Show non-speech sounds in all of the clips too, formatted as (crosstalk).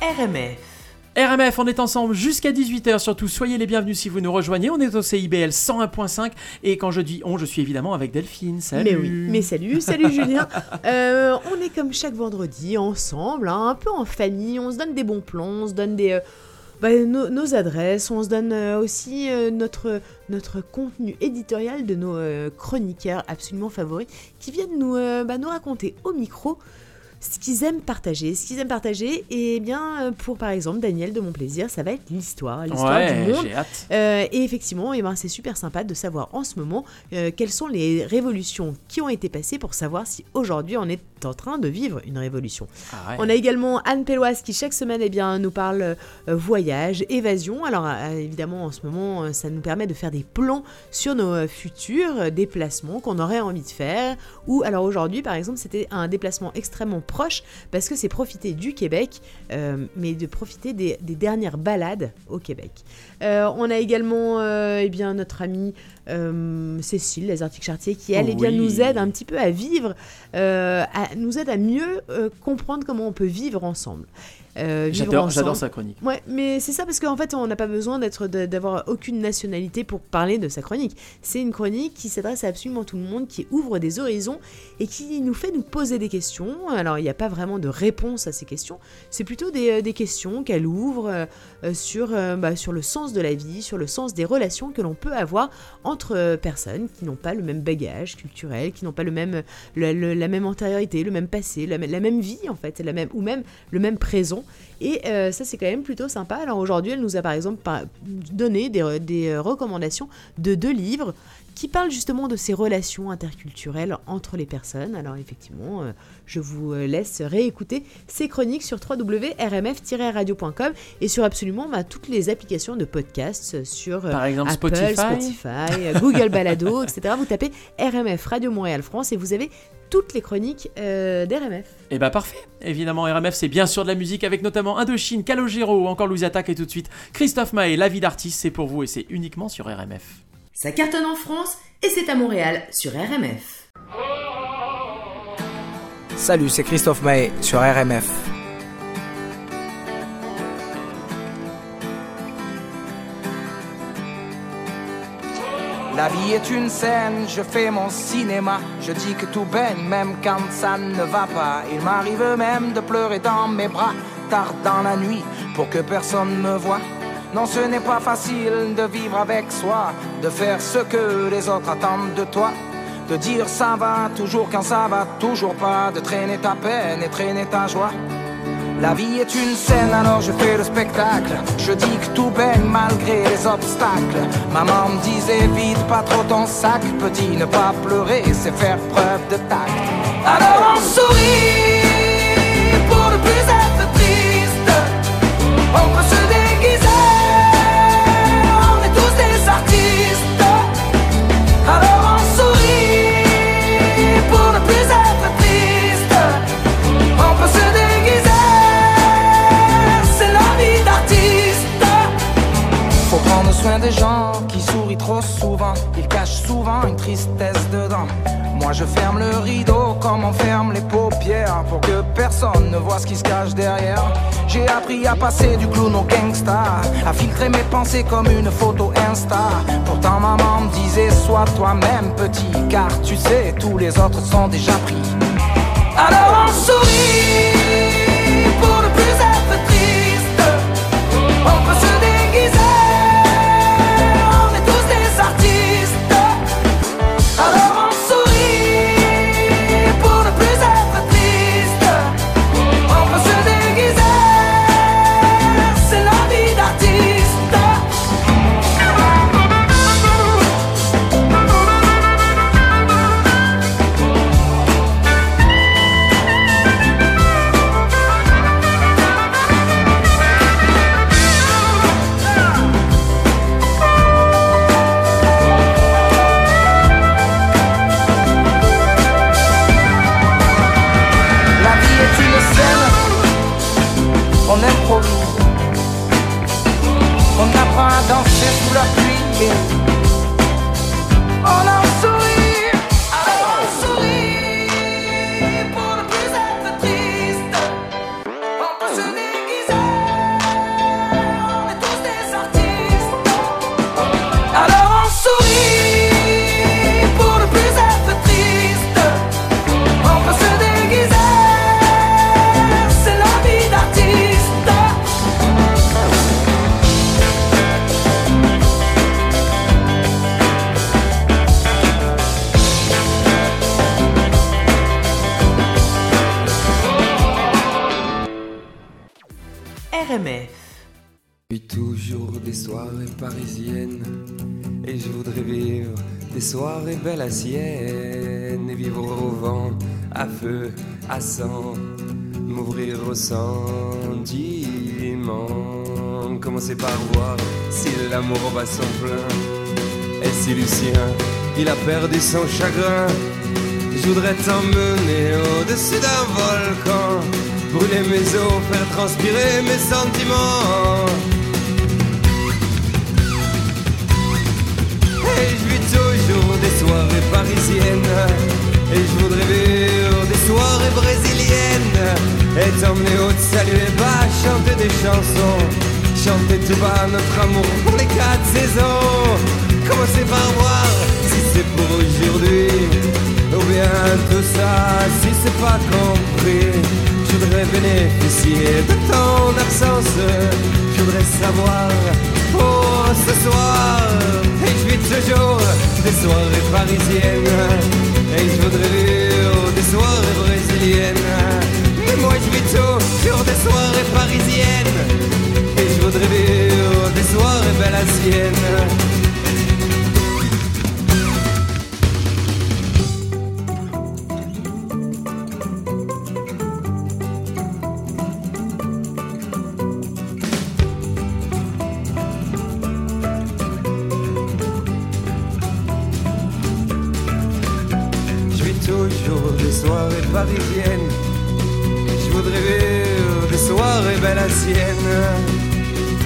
RMF. RMF, on est ensemble jusqu'à 18h, surtout soyez les bienvenus si vous nous rejoignez, on est au CIBL 101.5 et quand je dis on, je suis évidemment avec Delphine, salut. Mais oui, mais salut, salut Julien. (laughs) Euh, on est comme chaque vendredi ensemble, hein, un peu en famille, on se donne des bons plans, on se donne des, euh, bah, nos, nos adresses, on se donne euh, aussi notre, notre contenu éditorial de nos chroniqueurs absolument favoris qui viennent nous, bah, nous raconter au micro ce qu'ils aiment partager. Ce qu'ils aiment partager, et bien euh, pour par exemple Daniel de Mon Plaisir, ça va être l'histoire, l'histoire Ouais, du monde. hâte. Euh, et effectivement, eh ben, c'est super sympa de savoir en ce moment euh, quelles sont les révolutions qui ont été passées pour savoir si aujourd'hui on est en train de vivre une révolution. Ah ouais. On a également Anne Pelloise qui chaque semaine eh bien, nous parle euh, voyage, évasion. Alors évidemment en ce moment ça nous permet de faire des plans sur nos futurs déplacements qu'on aurait envie de faire. Ou alors aujourd'hui par exemple c'était un déplacement extrêmement proche parce que c'est profiter du Québec euh, mais de profiter des, des dernières balades au Québec. Euh, on a également euh, eh bien, notre amie Cécile, les Arctic Chartier, qui elle eh bien, Oui. nous aide un petit peu à vivre, à- nous aide à mieux comprendre comment on peut vivre ensemble. Euh, J'adore, sa chronique. Ouais, mais c'est ça parce qu'en fait, on n'a pas besoin d'être, d'avoir aucune nationalité pour parler de sa chronique. C'est une chronique qui s'adresse à absolument tout le monde, qui ouvre des horizons et qui nous fait nous poser des questions. Alors, il n'y a pas vraiment de réponse à ces questions. C'est plutôt des, euh, des questions qu'elle ouvre euh, sur, bah, sur le sens de la vie, sur le sens des relations que l'on peut avoir entre personnes qui n'ont pas le même bagage culturel, qui n'ont pas le même, le- le- la même antériorité, le même passé, la, la même vie en fait, la même, ou même le même présent. Et euh, ça, c'est quand même plutôt sympa. Alors aujourd'hui, elle nous a par exemple donné des, des euh, recommandations de deux livres qui parlent justement de ces relations interculturelles entre les personnes. Alors effectivement, euh, je vous euh, laisse réécouter ces chroniques sur www.rmf-radio.com et sur absolument bah, toutes les applications de podcasts euh, sur euh, Par exemple, Apple, Spotify. Spotify, euh, Google Balado, (laughs) etc. Vous tapez RMF Radio Montréal France et vous avez toutes les chroniques euh, d'RMF. Et bah parfait. Évidemment, RMF, c'est bien sûr de la musique avec notamment Indochine, Calogero ou encore Louis Attaque et tout de suite Christophe Maé, La vie d'artiste, c'est pour vous et c'est uniquement sur RMF. Ça cartonne en France et c'est à Montréal sur RMF. Salut, c'est Christophe Maé sur RMF. La vie est une scène, je fais mon cinéma. Je dis que tout baigne, même quand ça ne va pas. Il m'arrive même de pleurer dans mes bras, tard dans la nuit, pour que personne me voie. Non, ce n'est pas facile de vivre avec soi, de faire ce que les autres attendent de toi. De dire ça va toujours quand ça va toujours pas, de traîner ta peine et traîner ta joie. La vie est une scène, alors je fais le spectacle. Je dis que tout baigne malgré les obstacles. Maman me disait vite pas trop ton sac, petit, ne pas pleurer, c'est faire preuve de tact. Alors on sourit pour ne plus être triste. Soin des gens qui sourient trop souvent. Ils cachent souvent une tristesse dedans. Moi je ferme le rideau comme on ferme les paupières pour que personne ne voit ce qui se cache derrière. J'ai appris à passer du clown au gangsta, à filtrer mes pensées comme une photo Insta. Pourtant maman me disait sois toi-même petit, car tu sais tous les autres sont déjà pris. Alors on sourit pour ne RMF. Toujours des soirées parisiennes et je voudrais vivre des soirées belles à Sienne et vivre au vent, à feu, à sang, m'ouvrir au sentiment. Commencer par voir si l'amour va son plein et si Lucien il a perdu son chagrin. Je voudrais t'emmener au-dessus d'un volcan, brûler mes os, faire transpirer mes sentiments. Et je vis toujours des soirées parisiennes, et je voudrais vivre des soirées brésiliennes, et t'emmener au saluer bas, chanter des chansons, chanter tout bas notre amour pour les quatre saisons. Commencer par voir si c'est pour aujourd'hui ou bien tout ça si c'est pas compris. Je voudrais bénéficier de ton absence. Je voudrais savoir pour ce soir. Et je vis toujours des soirées parisiennes. Et je voudrais vivre des soirées brésiliennes. Mais moi je vis toujours des soirées parisiennes. Et je voudrais vivre des soirées belles. Toujours des soirées parisiennes. Je voudrais vivre des soirées Sienne.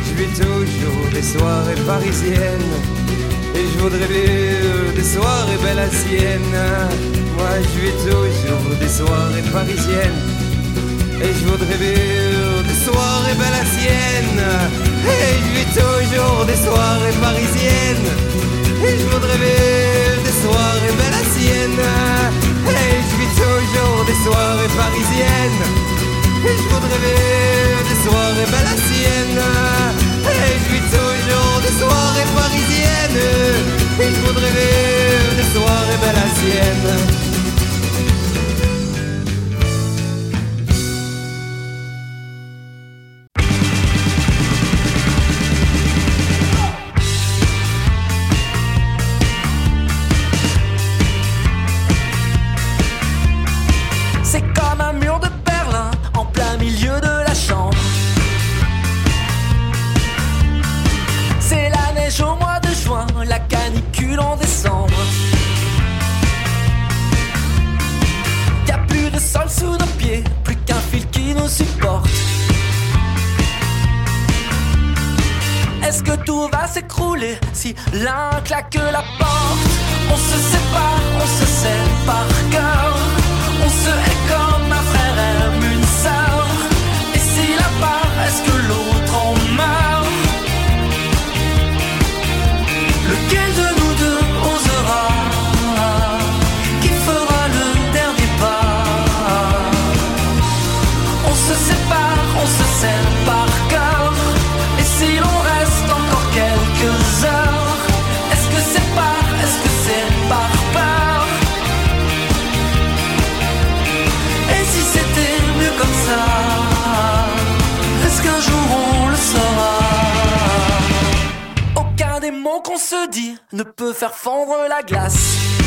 Je vis toujours des soirées parisiennes. Et je voudrais vivre des soirées Sienne. Moi je vis toujours des soirées parisiennes. Et je voudrais vivre des soirées Sienne. Et je vis toujours des soirées parisiennes. Et je voudrais vivre des soirées belles des soirées parisiennes. Et je voudrais vivre des soirées Sienne. Et je vis toujours des soirées parisiennes. Et je voudrais vivre des soirées belles la glace.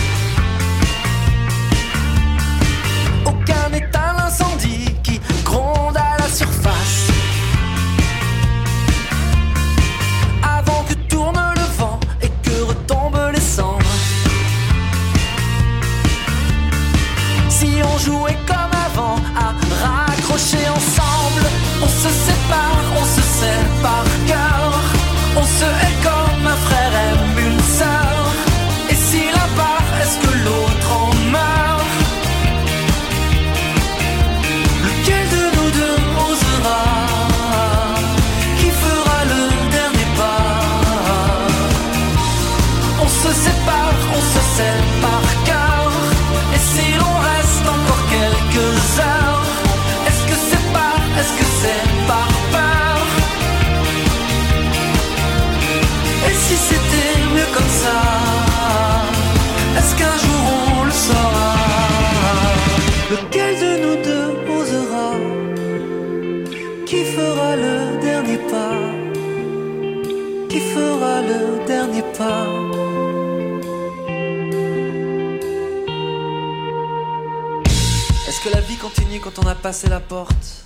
Est-ce que la vie continue quand on a passé la porte?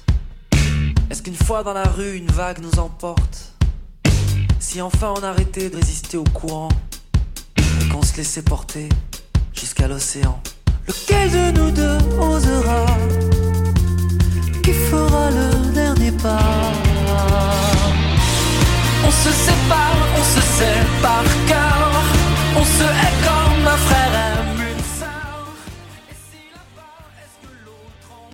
Est-ce qu'une fois dans la rue, une vague nous emporte? Si enfin on arrêtait de résister au courant et qu'on se laissait porter jusqu'à l'océan? Lequel de nous deux osera Qui fera le dernier pas? On se sépare, on se par cœur. On se hait comme un frère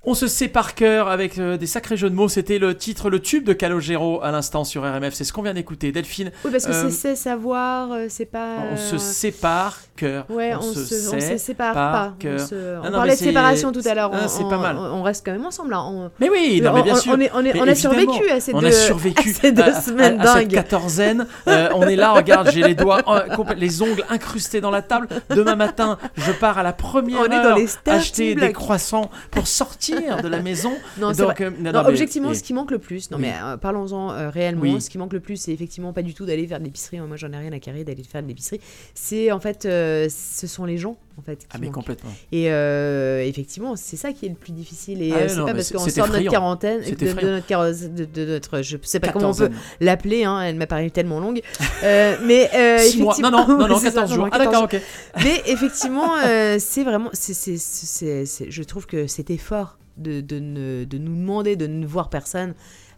On se sait par cœur avec euh, des sacrés jeux de mots. C'était le titre, le tube de Calogero à l'instant sur RMF. C'est ce qu'on vient d'écouter. Delphine, Oui, parce que Euh, c'est c'est savoir, euh, c'est pas. on se euh, sépare cœur. Ouais, on, se, on se sépare pas. On, cœur. se- on non, parlait de séparation tout à l'heure. On- c'est pas mal. On, reste quand même ensemble là. On, Mais oui, non, mais bien on, sûr. on est- on est- a survécu à ces on deux, a survécu à ces deux à- à- semaines à cette dingues. quatorzaine. Euh, on est là, regarde, j'ai les doigts, euh, les ongles incrustés dans la table. Demain matin, je pars à la première On est heure dans les starting acheter des croissants pour sortir de la maison. (laughs) Non, Donc, euh, Non, non, mais- objectivement, et- ce qui manque le plus, non Oui. mais euh, parlons-en euh, réellement, Oui. ce qui manque le plus, c'est effectivement pas du tout d'aller faire de l'épicerie. Moi, j'en ai rien à carrer d'aller faire de l'épicerie. C'est en fait, euh, ce sont les gens en fait. Qui Ah mais manquent. complètement. Et effectivement, c'est ça qui est le plus difficile. Et Ah c'est pas parce qu'on sort de notre quarantaine, de, notre caro- de, de notre, je sais pas comment on peut l'appeler. Hein, elle m'a paru tellement longue. Mais (laughs) effectivement- non, non, non, (laughs) c'est ça, 14 jours. Ah 14 d'accord, ok. mais effectivement, c'est vraiment, c'est, je trouve que cet effort de, de, ne- de nous demander de ne voir personne,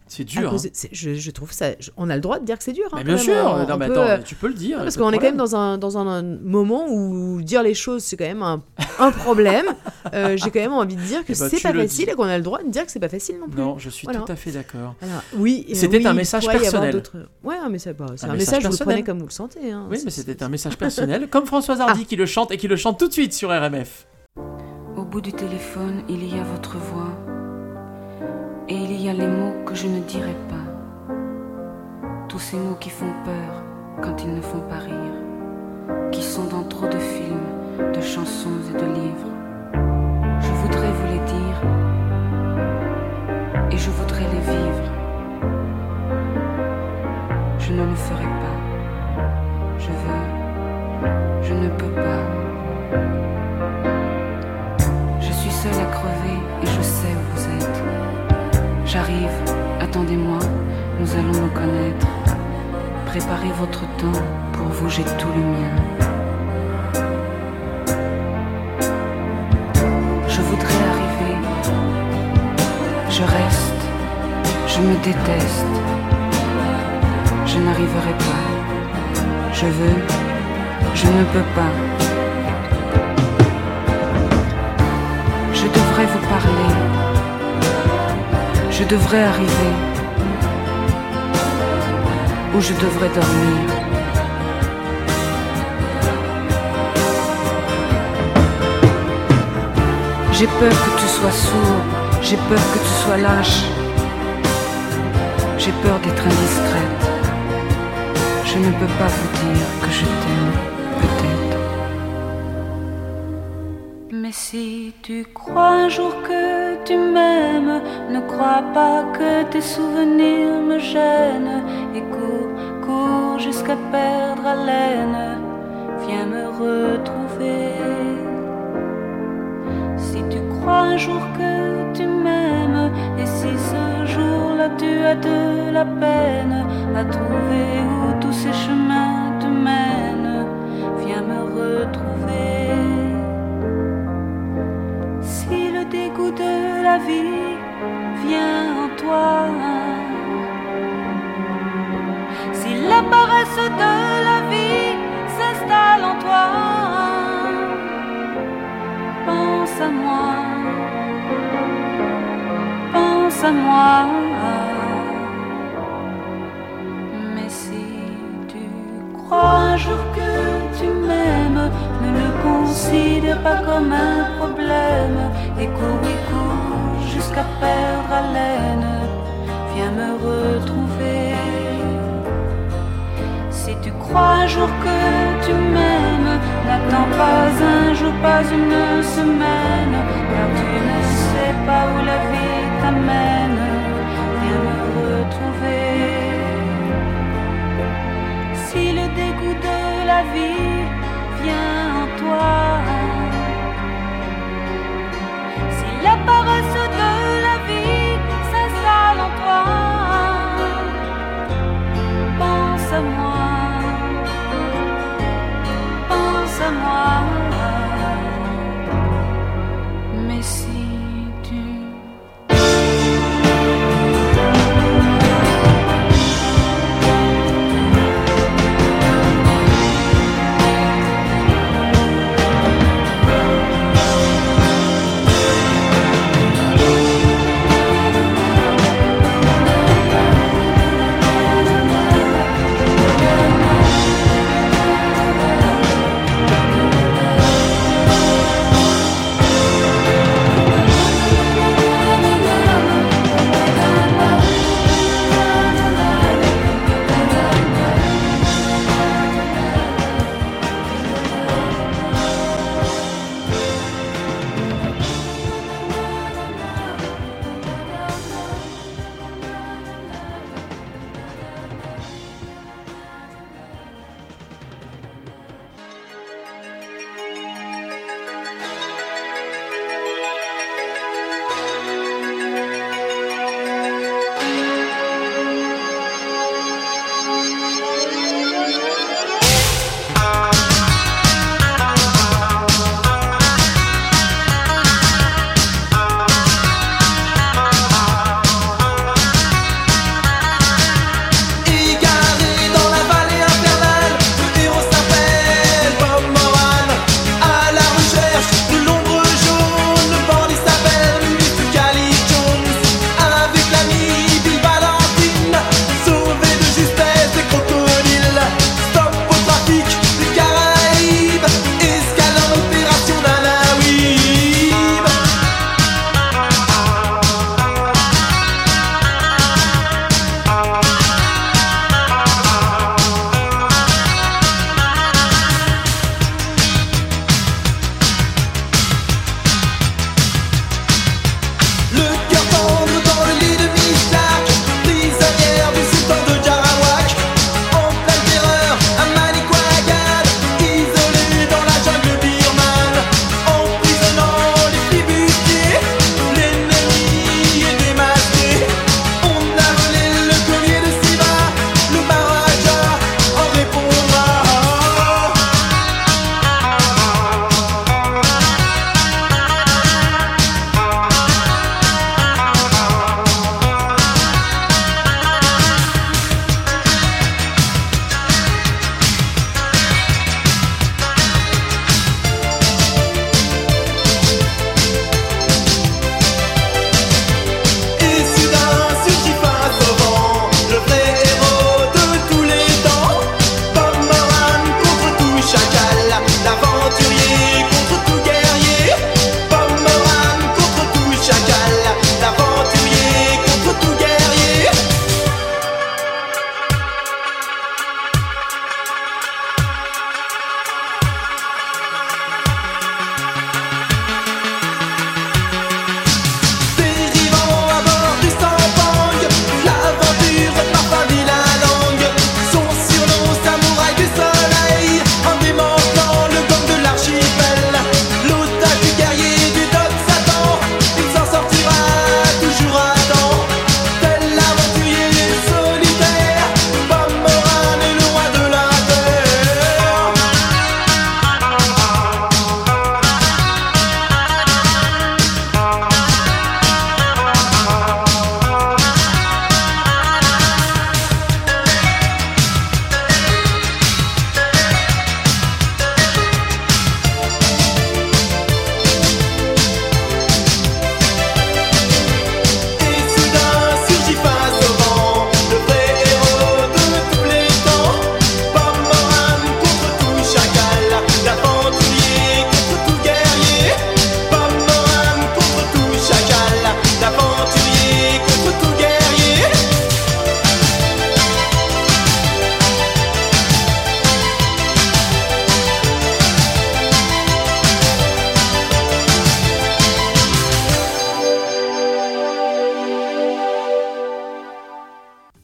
C'est dur. cause hein. je, je trouve ça, je- on a le droit de dire que c'est dur. hein, Mais bien même, sûr. on- non, on mais peut, attends, mais tu peux le dire. parce pas de qu'on est quand même dans un, dans un, un moment où dire les choses, c'est quand même un, un problème. (laughs) Euh, j'ai quand même envie de dire que Eh ben, c'est pas le facile dis. et qu'on a le droit de dire que c'est pas facile non plus. Non, je suis Voilà. tout à fait d'accord. Oui, euh, C'était oui, un message personnel. Ouais, bah, c'est Un un, message message, vous prenez comme vous le sentez. hein. Oui, mais c'était un message personnel, comme Françoise Hardy qui le chante et qui le chante tout de suite sur RMF. Au bout du téléphone, il y a votre voix. Et il y a les mots que je ne dirai pas. Tous ces mots qui font peur quand ils ne font pas rire. Qui sont dans trop de films, de chansons et de livres. Je voudrais vous les dire. Et je voudrais les vivre. Je ne le ferai pas. Je veux. Je ne peux pas. Seule à crever et je sais où vous êtes. J'arrive, attendez-moi, nous allons nous connaître. Préparez votre temps, pour vous j'ai tout le mien. Je voudrais arriver, je reste, je me déteste. Je n'arriverai pas, je veux, je ne peux pas. Je devrais vous parler. Je devrais arriver. Ou je devrais dormir. J'ai peur que tu sois sourd. J'ai peur que tu sois lâche. J'ai peur d'être indiscrète. Je ne peux pas vous dire que je t'aime, si tu crois un jour que tu m'aimes, ne crois pas que tes souvenirs me gênent. Et cours, cours jusqu'à perdre haleine. Viens me retrouver. Si tu crois un jour que tu m'aimes, et si ce jour-là tu as de la peine à trouver où tous ces chemins te mènent, viens me retrouver. De la vie vient en toi, si la paresse de la vie s'installe en toi, pense à moi, pense à moi. Mais si tu crois un jour pas comme un problème et cours cours jusqu'à perdre haleine. Viens me retrouver. Si tu crois un jour que tu m'aimes, n'attends pas un jour, pas une semaine, car tu ne sais pas où la vie t'amène. Viens me retrouver. Si le dégoût de la vie vient en toi,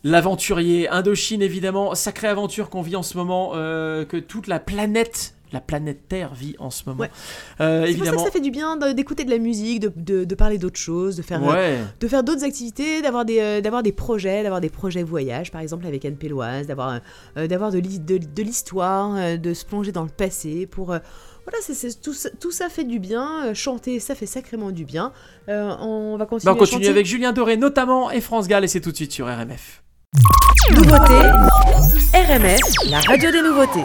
L'aventurier, Indochine évidemment, sacrée aventure qu'on vit en ce moment, euh, que toute la planète, la planète Terre vit en ce moment. Ouais. Euh, C'est pour ça que ça fait du bien d'écouter de la musique, de, de- de parler d'autres choses, de faire, euh, Ouais. de faire d'autres activités, d'avoir des, euh, d'avoir des projets, d'avoir des projets voyage, par exemple avec Anne Péloise, d'avoir, euh, d'avoir de, l'hi- de, de l'histoire, de se plonger dans le passé pour... voilà, tout, ça, tout ça fait du bien. chanter, ça fait sacrément du bien. Euh, on va continuer Bah, on à continue chanter. avec Julien Doré notamment et France Gall et c'est tout de suite sur RMF. Nouveauté, RMF, la radio des nouveautés.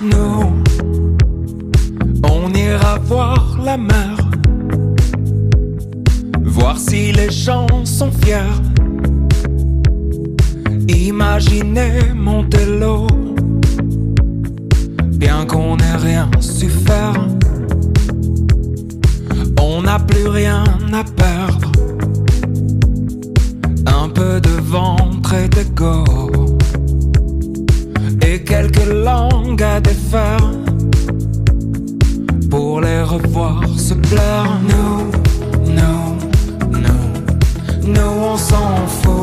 Nous, on ira voir la mer, voir si les gens sont fiers. Imaginez Montello, bien qu'on n'ait rien su faire. On n'a plus rien à perdre. Un peu de ventre et d'ego et quelques langues à défaire pour les revoir se plaire. Nous, nous, on s'en fout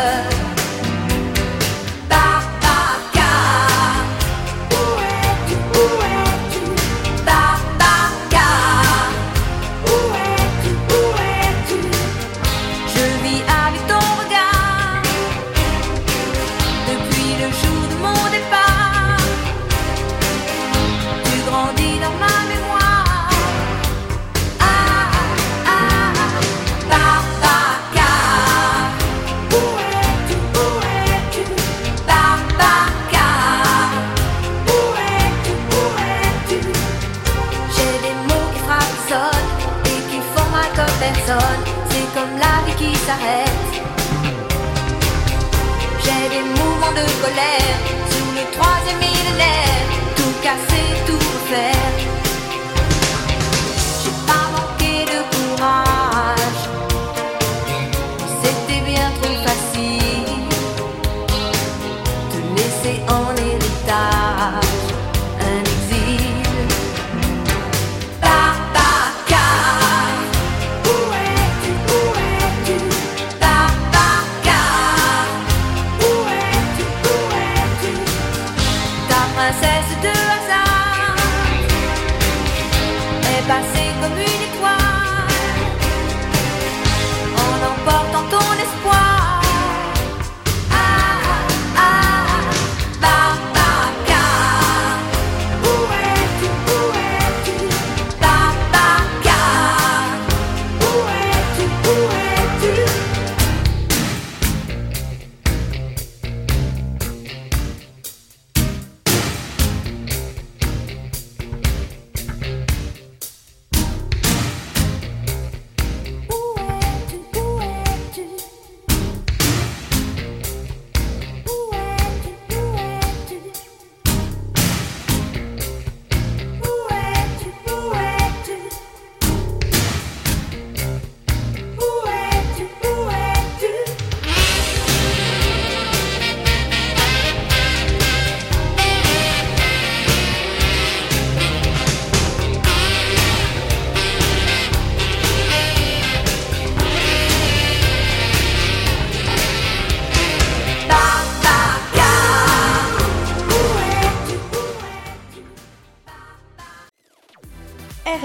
love.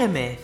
Où